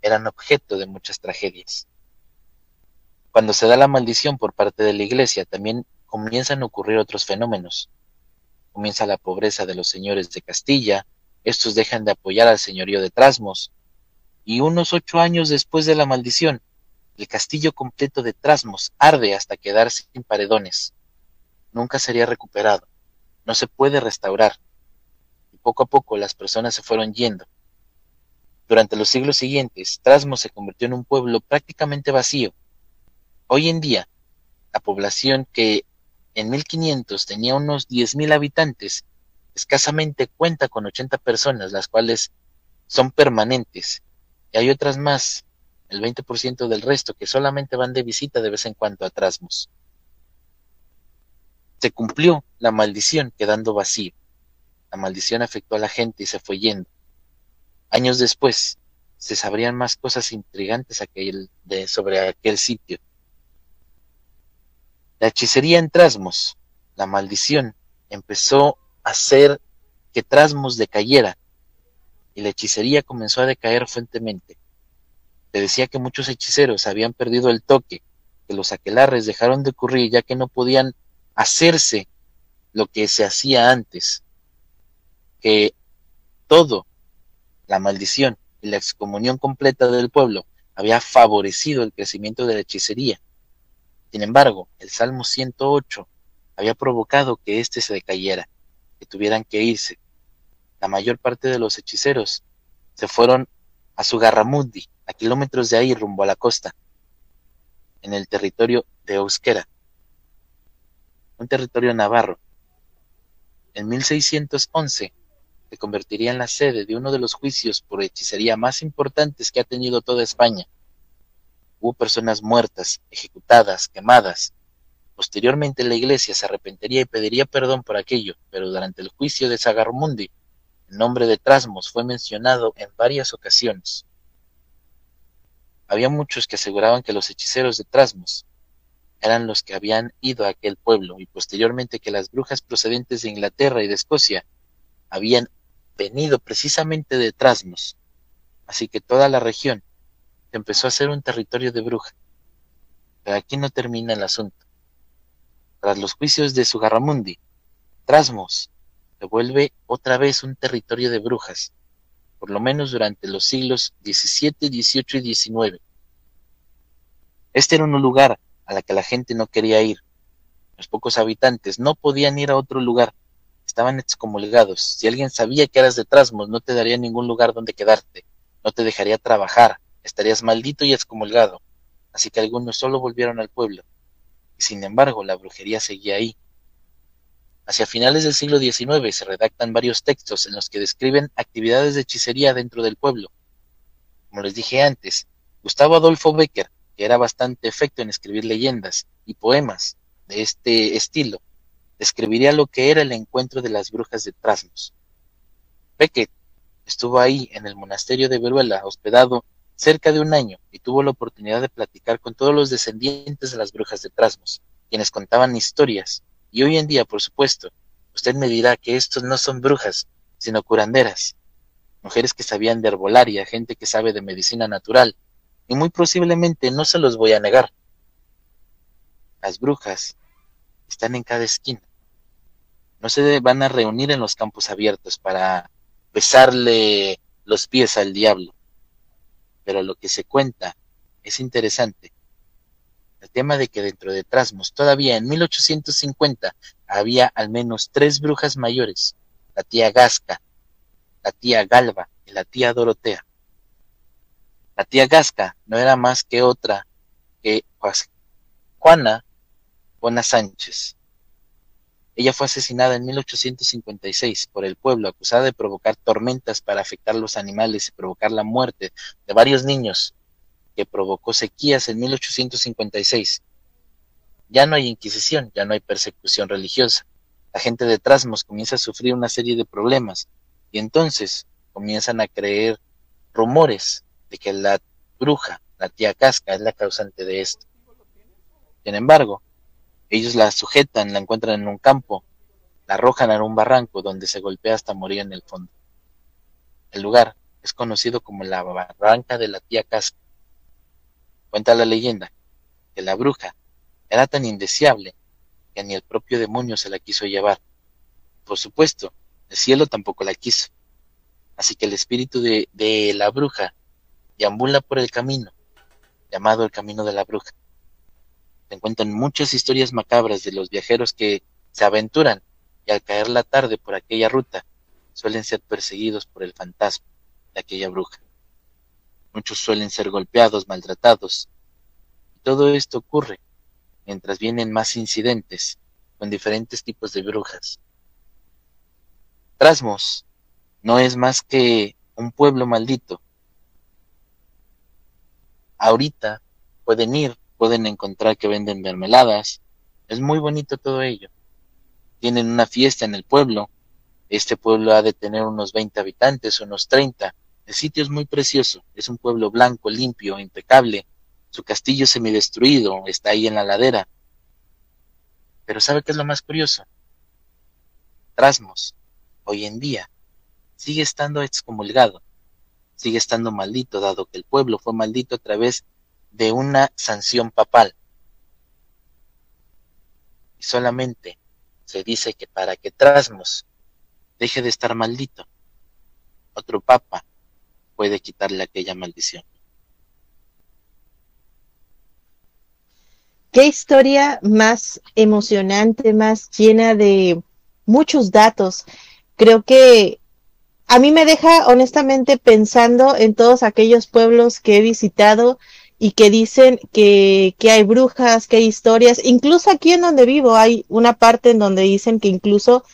eran objeto de muchas tragedias. Cuando se da la maldición por parte de la iglesia, también comienzan a ocurrir otros fenómenos. Comienza la pobreza de los señores de Castilla, estos dejan de apoyar al señorío de Trasmos, y unos ocho años después de la maldición, el castillo completo de Trasmos arde hasta quedar sin paredones. Nunca sería recuperado. No se puede restaurar. Y poco a poco las personas se fueron yendo. Durante los siglos siguientes, Trasmos se convirtió en un pueblo prácticamente vacío. Hoy en día, la población que en 1500 tenía unos 10.000 habitantes, escasamente cuenta con 80 personas, las cuales son permanentes, y hay otras más, el 20% del resto, que solamente van de visita de vez en cuando a Trasmos. Se cumplió la maldición quedando vacío. La maldición afectó a la gente y se fue yendo. Años después, se sabrían más cosas intrigantes de, sobre aquel sitio. La hechicería en Trasmos, la maldición, empezó a hacer que Trasmos decayera y la hechicería comenzó a decaer fuertemente. Decía que muchos hechiceros habían perdido el toque, que los aquelarres dejaron de ocurrir ya que no podían hacerse lo que se hacía antes, que todo, la maldición y la excomunión completa del pueblo había favorecido el crecimiento de la hechicería. Sin embargo, el Salmo 108 había provocado que éste se decayera, que tuvieran que irse. La mayor parte de los hechiceros se fueron a Sugarramudi, a kilómetros de ahí rumbo a la costa, en el territorio de Euskera, un territorio navarro. En 1611 se convertiría en la sede de uno de los juicios por hechicería más importantes que ha tenido toda España. Hubo personas muertas, ejecutadas, quemadas. Posteriormente la iglesia se arrepentiría y pediría perdón por aquello, pero durante el juicio de Sagarmundi, el nombre de Trasmos fue mencionado en varias ocasiones. Había muchos que aseguraban que los hechiceros de Trasmos eran los que habían ido a aquel pueblo y posteriormente que las brujas procedentes de Inglaterra y de Escocia habían venido precisamente de Trasmos. Así que toda la región empezó a ser un territorio de bruja. Pero aquí no termina el asunto. Tras los juicios de Sugarramundi, Trasmos se vuelve otra vez un territorio de brujas, por lo menos durante los siglos XVII, XVIII y XIX. Este era un lugar a la que la gente no quería ir. Los pocos habitantes no podían ir a otro lugar, estaban excomulgados. Si alguien sabía que eras de Trasmos, no te daría ningún lugar donde quedarte, no te dejaría trabajar, estarías maldito y excomulgado. Así que algunos solo volvieron al pueblo. Y sin embargo, la brujería seguía ahí. Hacia finales del siglo XIX se redactan varios textos en los que describen actividades de hechicería dentro del pueblo. Como les dije antes, Gustavo Adolfo Becker, que era bastante efecto en escribir leyendas y poemas de este estilo, describiría lo que era el encuentro de las brujas de Trasmos. Beckett estuvo ahí en el monasterio de Veruela, hospedado cerca de un año, y tuvo la oportunidad de platicar con todos los descendientes de las brujas de Trasmos, quienes contaban historias y hoy en día, por supuesto, usted me dirá que estos no son brujas, sino curanderas, mujeres que sabían de herbolaria, gente que sabe de medicina natural, y muy posiblemente no se los voy a negar. Las brujas están en cada esquina. No se van a reunir en los campos abiertos para besarle los pies al diablo. Pero lo que se cuenta es interesante el tema de que dentro de Trasmos todavía en 1850 había al menos tres brujas mayores, la tía Gasca, la tía Galva y la tía Dorotea. La tía Gasca no era más que otra que Juana Bona Sánchez. Ella fue asesinada en 1856 por el pueblo, acusada de provocar tormentas para afectar los animales y provocar la muerte de varios niños que provocó sequías en 1856. Ya no hay inquisición, ya no hay persecución religiosa. La gente de Trasmos comienza a sufrir una serie de problemas y entonces comienzan a creer rumores de que la bruja, la tía Casca, es la causante de esto. Sin embargo, ellos la sujetan, la encuentran en un campo, la arrojan en un barranco donde se golpea hasta morir en el fondo. El lugar es conocido como la barranca de la tía Casca. Cuenta la leyenda que la bruja era tan indeseable que ni el propio demonio se la quiso llevar. Por supuesto, el cielo tampoco la quiso. Así que el espíritu de, la bruja deambula por el camino, llamado el camino de la bruja. Se encuentran muchas historias macabras de los viajeros que se aventuran y al caer la tarde por aquella ruta suelen ser perseguidos por el fantasma de aquella bruja. Muchos suelen ser golpeados, maltratados. Todo esto ocurre mientras vienen más incidentes con diferentes tipos de brujas. Trasmos no es más que un pueblo maldito. Ahorita pueden ir, pueden encontrar que venden mermeladas. Es muy bonito todo ello. Tienen una fiesta en el pueblo. Este pueblo ha de tener unos 20 habitantes, unos 30. El sitio es muy precioso. Es un pueblo blanco, limpio, impecable. Su castillo semidestruido está ahí en la ladera. Pero ¿sabe qué es lo más curioso? Trasmos, hoy en día, sigue estando excomulgado, sigue estando maldito, dado que el pueblo fue maldito a través de una sanción papal. Y solamente se dice que para que Trasmos deje de estar maldito, otro papa puede quitarle aquella maldición. Qué historia más emocionante, más llena de muchos datos. Creo que a mí me deja honestamente pensando en todos aquellos pueblos que he visitado y que dicen que, que, hay brujas, que hay historias. Incluso aquí en donde vivo hay una parte en donde dicen que incluso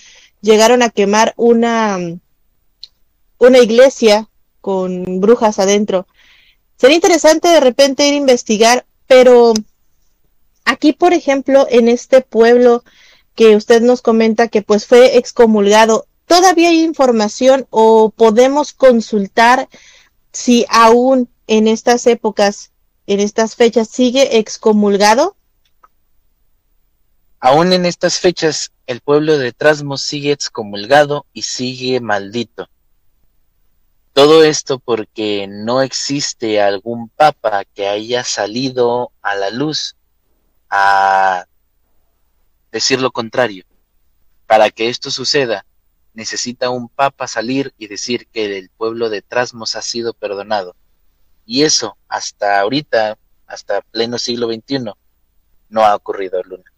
llegaron a quemar una, una iglesia con brujas adentro. Sería interesante de repente ir a investigar, pero Aquí, por ejemplo, en este pueblo que usted nos comenta que pues fue excomulgado, ¿todavía hay información o podemos consultar si aún en estas épocas, en estas fechas, sigue excomulgado? Aún en estas fechas, el pueblo de Trasmos sigue excomulgado y sigue maldito. Todo esto porque no existe algún papa que haya salido a la luz a decir lo contrario. Para que esto suceda, necesita un papa salir y decir que el pueblo de Trasmos ha sido perdonado. Y eso, hasta ahorita, hasta pleno siglo XXI, no ha ocurrido, Luna.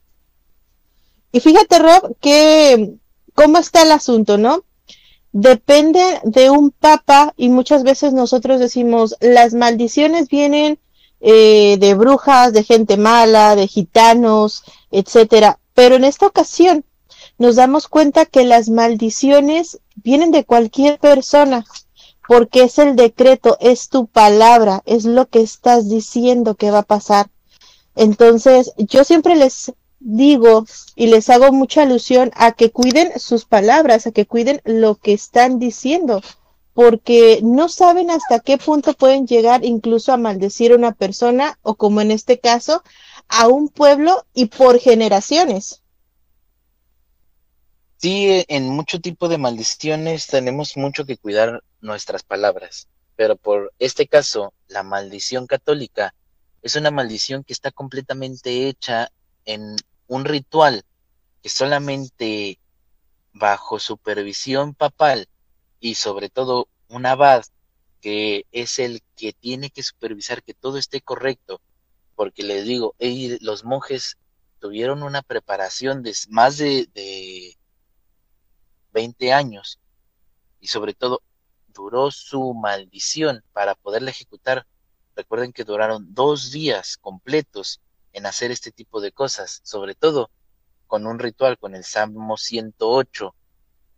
Y fíjate, Rob, que cómo está el asunto, ¿no? Depende de un papa y muchas veces nosotros decimos, las maldiciones vienen eh, de brujas, de gente mala, de gitanos, etcétera. Pero en esta ocasión nos damos cuenta que las maldiciones vienen de cualquier persona, porque es el decreto, es tu palabra, es lo que estás diciendo que va a pasar. Entonces, yo siempre les digo y les hago mucha alusión a que cuiden sus palabras, a que cuiden lo que están diciendo, porque no saben hasta qué punto pueden llegar incluso a maldecir a una persona o como en este caso a un pueblo y por generaciones. Sí, en mucho tipo de maldiciones tenemos mucho que cuidar nuestras palabras, pero por este caso, la maldición católica es una maldición que está completamente hecha en un ritual que solamente bajo supervisión papal y sobre todo un abad que es el que tiene que supervisar que todo esté correcto, porque les digo, los monjes tuvieron una preparación de más de, de 20 años y sobre todo duró su maldición para poderla ejecutar. Recuerden que duraron dos días completos en hacer este tipo de cosas, sobre todo con un ritual, con el Salmo 108,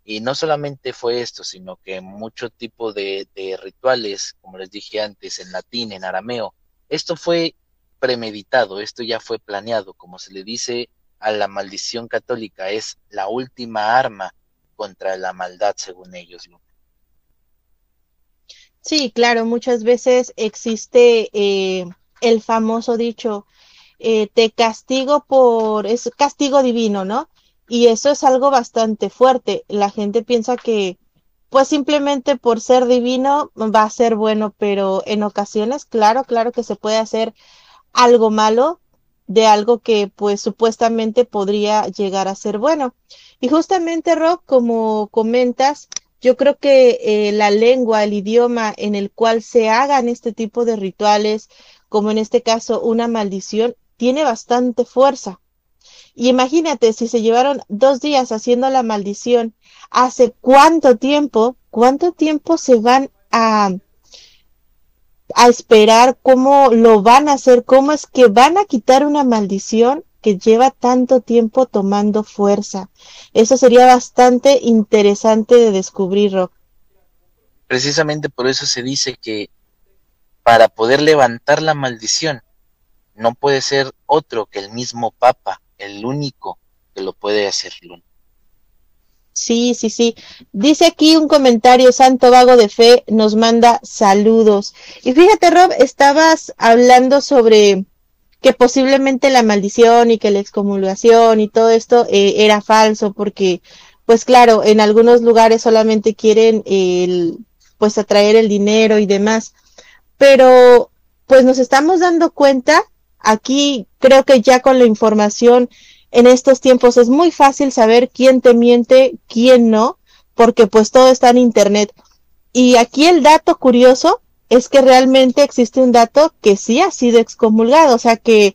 y no solamente fue esto, sino que mucho tipo de, rituales, como les dije antes, en latín, en arameo, esto fue premeditado, esto ya fue planeado, como se le dice a la maldición católica, es la última arma contra la maldad, según ellos. Sí, claro, muchas veces existe eh, el famoso dicho, eh, te castigo por, es castigo divino, ¿no? Y eso es algo bastante fuerte. La gente piensa que, pues simplemente por ser divino va a ser bueno, pero en ocasiones, claro, claro que se puede hacer algo malo de algo que pues supuestamente podría llegar a ser bueno. Y justamente, Rob, como comentas, yo creo que eh, la lengua, el idioma en el cual se hagan este tipo de rituales, como en este caso una maldición, tiene bastante fuerza. Y imagínate, si se llevaron dos días haciendo la maldición, ¿hace cuánto tiempo, cuánto tiempo se van a, a esperar, cómo lo van a hacer, cómo es que van a quitar una maldición que lleva tanto tiempo tomando fuerza. Eso sería bastante interesante de descubrir, Rob. Precisamente por eso se dice que para poder levantar la maldición no puede ser otro que el mismo Papa, el único que lo puede hacer. Sí, sí, sí. Dice aquí un comentario, Santo Vago de Fe nos manda saludos. Y fíjate, Rob, estabas hablando sobre que posiblemente la maldición y que la excomulgación y todo esto eh, era falso porque, pues claro, en algunos lugares solamente quieren el, pues atraer el dinero y demás. Pero, pues nos estamos dando cuenta, aquí creo que ya con la información en estos tiempos es muy fácil saber quién te miente, quién no, porque pues todo está en internet. Y aquí el dato curioso es que realmente existe un dato que sí ha sido excomulgado, o sea que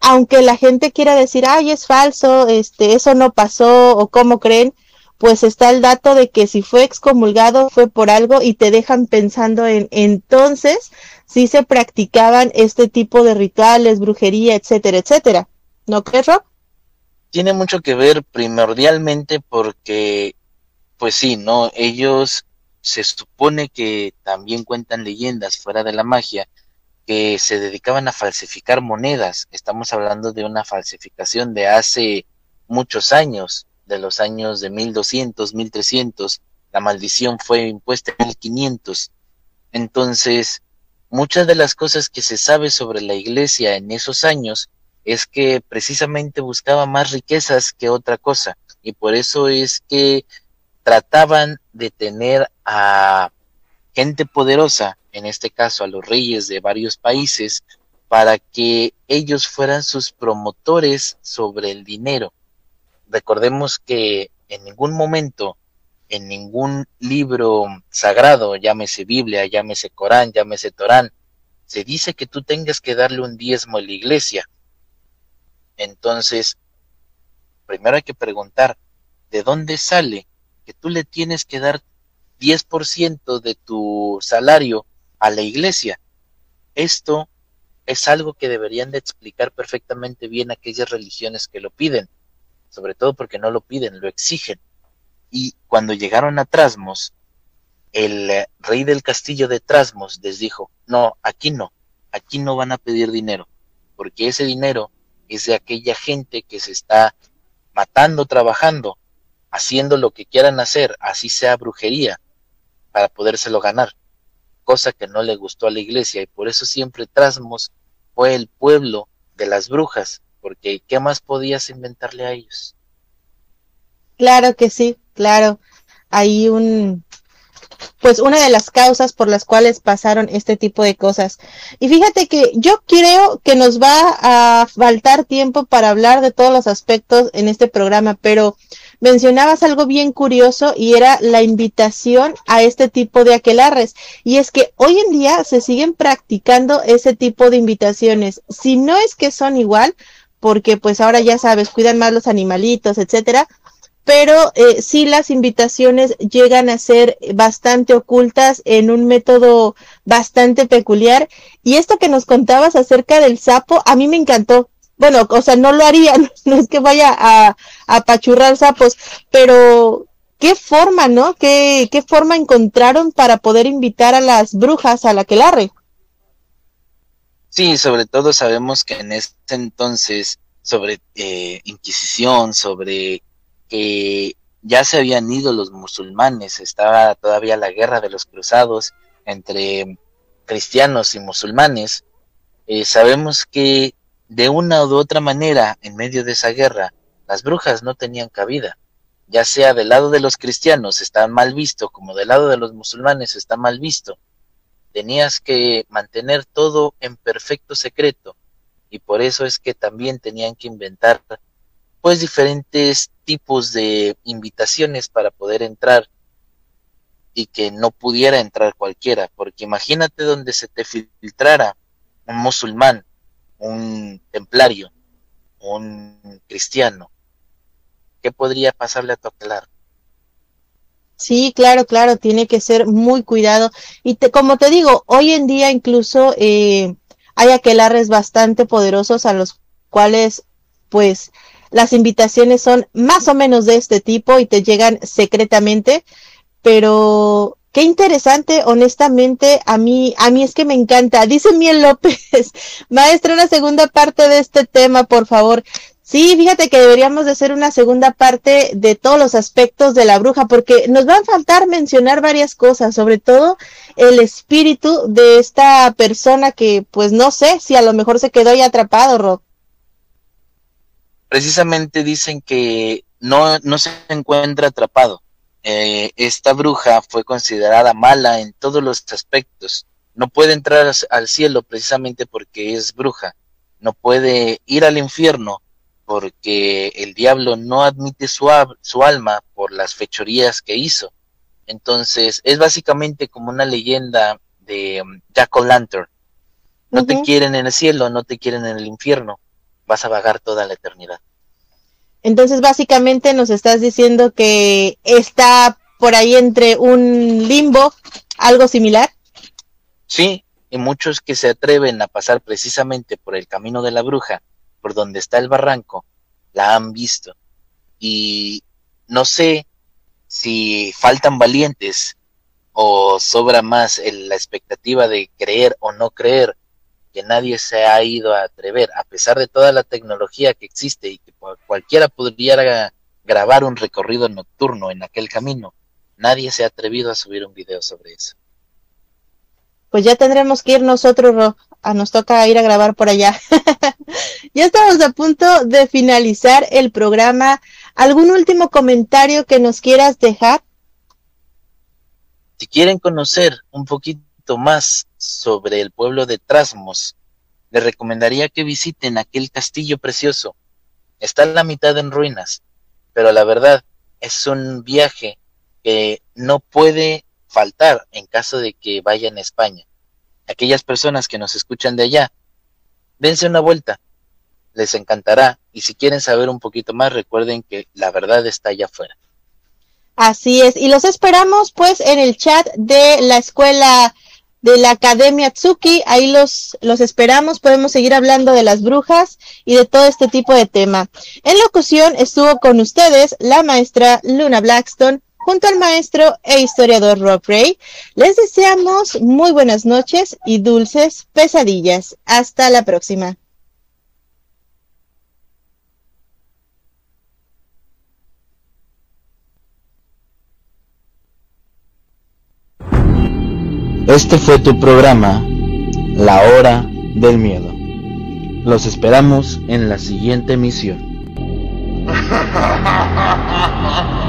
aunque la gente quiera decir, ay, es falso, este, eso no pasó, o cómo creen, pues está el dato de que si fue excomulgado fue por algo y te dejan pensando en entonces si se practicaban este tipo de rituales, brujería, etcétera, etcétera. ¿No crees, Rob? Tiene mucho que ver primordialmente porque, pues sí, ¿no? Ellos se supone que también cuentan leyendas fuera de la magia que se dedicaban a falsificar monedas. Estamos hablando de una falsificación de hace muchos años, de los años de 1200, 1300. La maldición fue impuesta en 1500. Entonces, muchas de las cosas que se sabe sobre la iglesia en esos años es que precisamente buscaba más riquezas que otra cosa. Y por eso es que trataban de tener a gente poderosa, en este caso a los reyes de varios países, para que ellos fueran sus promotores sobre el dinero. Recordemos que en ningún momento, en ningún libro sagrado, llámese Biblia, llámese Corán, llámese Torán, se dice que tú tengas que darle un diezmo a la iglesia. Entonces, primero hay que preguntar, ¿de dónde sale que tú le tienes que dar 10% de tu salario a la iglesia. Esto es algo que deberían de explicar perfectamente bien aquellas religiones que lo piden, sobre todo porque no lo piden, lo exigen. Y cuando llegaron a Trasmos, el eh, rey del castillo de Trasmos les dijo, no, aquí no, aquí no van a pedir dinero, porque ese dinero es de aquella gente que se está matando trabajando haciendo lo que quieran hacer, así sea brujería, para podérselo ganar, cosa que no le gustó a la iglesia y por eso siempre Trasmos fue el pueblo de las brujas, porque ¿qué más podías inventarle a ellos? Claro que sí, claro. Hay un, pues una de las causas por las cuales pasaron este tipo de cosas. Y fíjate que yo creo que nos va a faltar tiempo para hablar de todos los aspectos en este programa, pero mencionabas algo bien curioso y era la invitación a este tipo de aquelarres. Y es que hoy en día se siguen practicando ese tipo de invitaciones. Si no es que son igual, porque pues ahora ya sabes, cuidan más los animalitos, etcétera, pero eh, sí las invitaciones llegan a ser bastante ocultas en un método bastante peculiar. Y esto que nos contabas acerca del sapo, a mí me encantó. Bueno, o sea, no lo haría, no es que vaya a, apachurrar sapos, pero qué forma, ¿no? ¿Qué, ¿Qué forma encontraron para poder invitar a las brujas a la que larre? Sí, sobre todo sabemos que en ese entonces, sobre eh, Inquisición, sobre que ya se habían ido los musulmanes, estaba todavía la guerra de los cruzados entre cristianos y musulmanes. Eh, sabemos que de una u otra manera, en medio de esa guerra, las brujas no tenían cabida, ya sea del lado de los cristianos está mal visto, como del lado de los musulmanes está mal visto. Tenías que mantener todo en perfecto secreto, y por eso es que también tenían que inventar pues diferentes tipos de invitaciones para poder entrar y que no pudiera entrar cualquiera, porque imagínate donde se te filtrara un musulmán, un templario, un cristiano, ¿qué podría pasarle a tu Sí, claro, claro, tiene que ser muy cuidado. Y te, como te digo, hoy en día incluso eh, hay aquelarres bastante poderosos a los cuales pues las invitaciones son más o menos de este tipo y te llegan secretamente, pero qué interesante, honestamente, a mí, a mí es que me encanta. Dice Miel López, maestra, una segunda parte de este tema, por favor. Sí, fíjate que deberíamos de hacer una segunda parte de todos los aspectos de la bruja, porque nos va a faltar mencionar varias cosas, sobre todo el espíritu de esta persona que, pues no sé si a lo mejor se quedó ahí atrapado, Rob. Precisamente dicen que no, no se encuentra atrapado. Eh, esta bruja fue considerada mala en todos los aspectos. No puede entrar al cielo precisamente porque es bruja. No puede ir al infierno porque el diablo no admite su, su alma por las fechorías que hizo. Entonces, es básicamente como una leyenda de um, Jack O'Lantern. No te quieren en el cielo, no te quieren en el infierno, vas a vagar toda la eternidad. Entonces, básicamente nos estás diciendo que está por ahí entre un limbo, algo similar. Sí, y muchos que se atreven a pasar precisamente por el camino de la bruja por donde está el barranco, la han visto. Y no sé si faltan valientes o sobra más la expectativa de creer o no creer, que nadie se ha ido a atrever, a pesar de toda la tecnología que existe y que cualquiera podría grabar un recorrido nocturno en aquel camino, nadie se ha atrevido a subir un video sobre eso. Pues ya tendremos que ir nosotros, a nos toca ir a grabar por allá. ya estamos a punto de finalizar el programa. ¿Algún último comentario que nos quieras dejar? Si quieren conocer un poquito más sobre el pueblo de Trasmos, les recomendaría que visiten aquel castillo precioso. Está en la mitad en ruinas, pero la verdad es un viaje que no puede faltar en caso de que vayan a España aquellas personas que nos escuchan de allá, dense una vuelta, les encantará. Y si quieren saber un poquito más recuerden que la verdad está allá afuera. Así es, y los esperamos pues en el chat de la escuela de la Academia Tsuki, ahí los, los esperamos, podemos seguir hablando de las brujas y de todo este tipo de tema. En locución estuvo con ustedes la maestra Luna Blackstone, junto al maestro e historiador Rob Ray. Les deseamos muy buenas noches y dulces pesadillas. Hasta la próxima. Este fue tu programa, La Hora del Miedo. Los esperamos en la siguiente emisión.